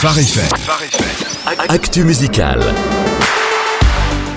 Phare FM. Actu musical.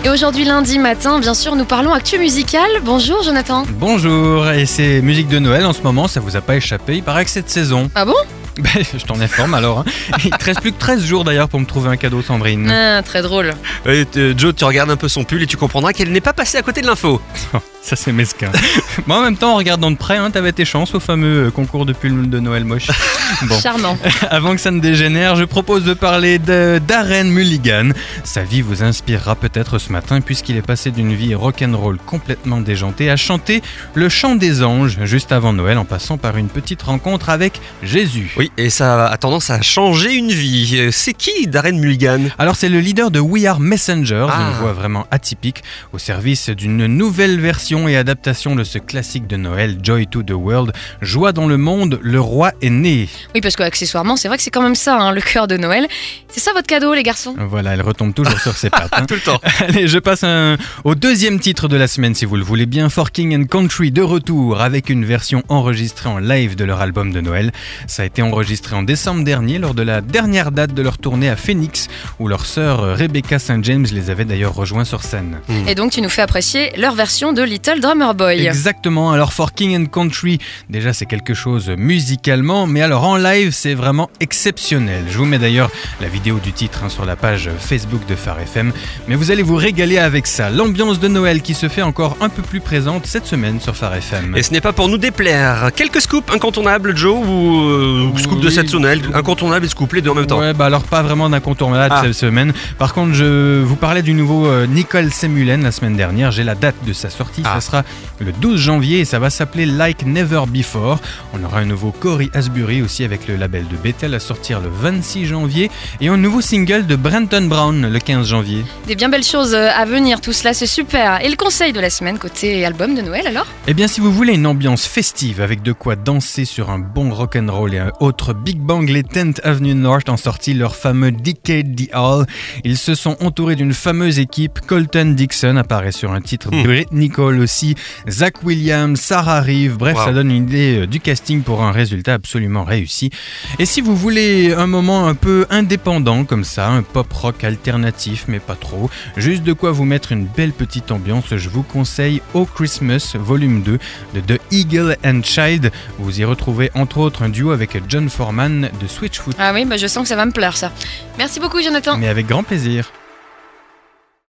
Et aujourd'hui lundi matin, bien sûr, nous parlons actu musical. Bonjour Jonathan. Bonjour, et c'est musique de Noël en ce moment, ça vous a pas échappé, il paraît que cette saison. Ah bon? Ben, je t'en informe alors. hein. Il te reste plus que 13 jours d'ailleurs pour me trouver un cadeau, Sandrine. Ah, très drôle. Euh, t- Joe, tu regardes un peu son pull et tu comprendras qu'elle n'est pas passée à côté de l'info. Ça c'est mesquin. Moi en même temps, en regardant de près, hein, t'avais tes chances au fameux euh, concours de pull de Noël moche. Bon, Charmant. avant que ça ne dégénère, je propose de parler de Darren Mulligan. Sa vie vous inspirera peut-être ce matin puisqu'il est passé d'une vie rock'n'roll complètement déjantée à chanter le chant des anges juste avant Noël en passant par une petite rencontre avec Jésus. Oui, et ça a tendance à changer une vie. Euh, C'est qui Darren Mulligan? Alors c'est le leader de We Are Messengers, Ah. une voix vraiment atypique, au service d'une nouvelle version et adaptation de ce classique de Noël, Joy to the World, Joie dans le monde, le roi est né. Oui, parce qu'accessoirement, c'est vrai que c'est quand même ça, hein, le cœur de Noël. C'est ça votre cadeau, les garçons? Voilà, elle retombe toujours sur ses pattes. hein. Tout le temps. Allez, je passe un- au deuxième titre de la semaine si vous le voulez bien, For King and Country de retour avec une version enregistrée en live de leur album de Noël. Ça a été enregistré en décembre dernier lors de la dernière date de leur tournée à Phoenix où leur sœur euh, Rebecca St. James les avait d'ailleurs rejoints sur scène. Et donc, tu nous fais apprécier leur version de Little Drummer Boy. Exactement, alors For King and Country, déjà c'est quelque chose musicalement, mais alors en live c'est vraiment exceptionnel. Je vous mets d'ailleurs la vidéo du titre hein, sur la page Facebook de Phare FM, mais vous allez vous régaler avec ça. L'ambiance de Noël qui se fait encore un peu plus présente cette semaine sur Phare FM. Et ce n'est pas pour nous déplaire. Quelques scoops incontournables, Joe, ou euh, scoop de cette Noël Incontournable et scoop, les deux en même temps. Ouais, bah alors pas vraiment d'incontournable Ah. cette semaine. Par contre, je vous parlais du nouveau euh, Nicole Semulen la semaine dernière. J'ai la date de sa sortie. Ah. Ça sera le 12 janvier et ça va s'appeler Like Never Before. On aura un nouveau Cory Asbury aussi avec le label de Bethel à sortir le 26 janvier et un nouveau single de Brenton Brown le 15 janvier. Des bien belles choses euh, à venir, tout cela, c'est super. Et le conseil de la semaine, côté album de Noël, alors? Eh bien, si vous voulez une ambiance festive avec de quoi danser sur un bon rock'n'roll et un autre Big Bang, les 10th Avenue North ont sorti leur fameux Decade the Hall. Ils se sont entourés d'une fameuse équipe. Colton Dixon apparaît sur un titre, Hmm. Britt Nicole aussi, Zach Williams, Sarah Reeve. Bref, Wow. ça donne une idée euh, du casting pour un résultat absolument réussi. Et si vous voulez un moment un peu indépendant comme ça, un pop rock alternatif, mais pas trop, juste de quoi vous mettre une belle petite ambiance, je vous conseille Oh Christmas Volume 2 de The Eagle and Child. Vous y retrouvez entre autres un duo avec John Foreman de Switchfoot. Ah oui, bah je sens que ça va me plaire, ça. Merci beaucoup, Jonathan. Mais avec grand plaisir.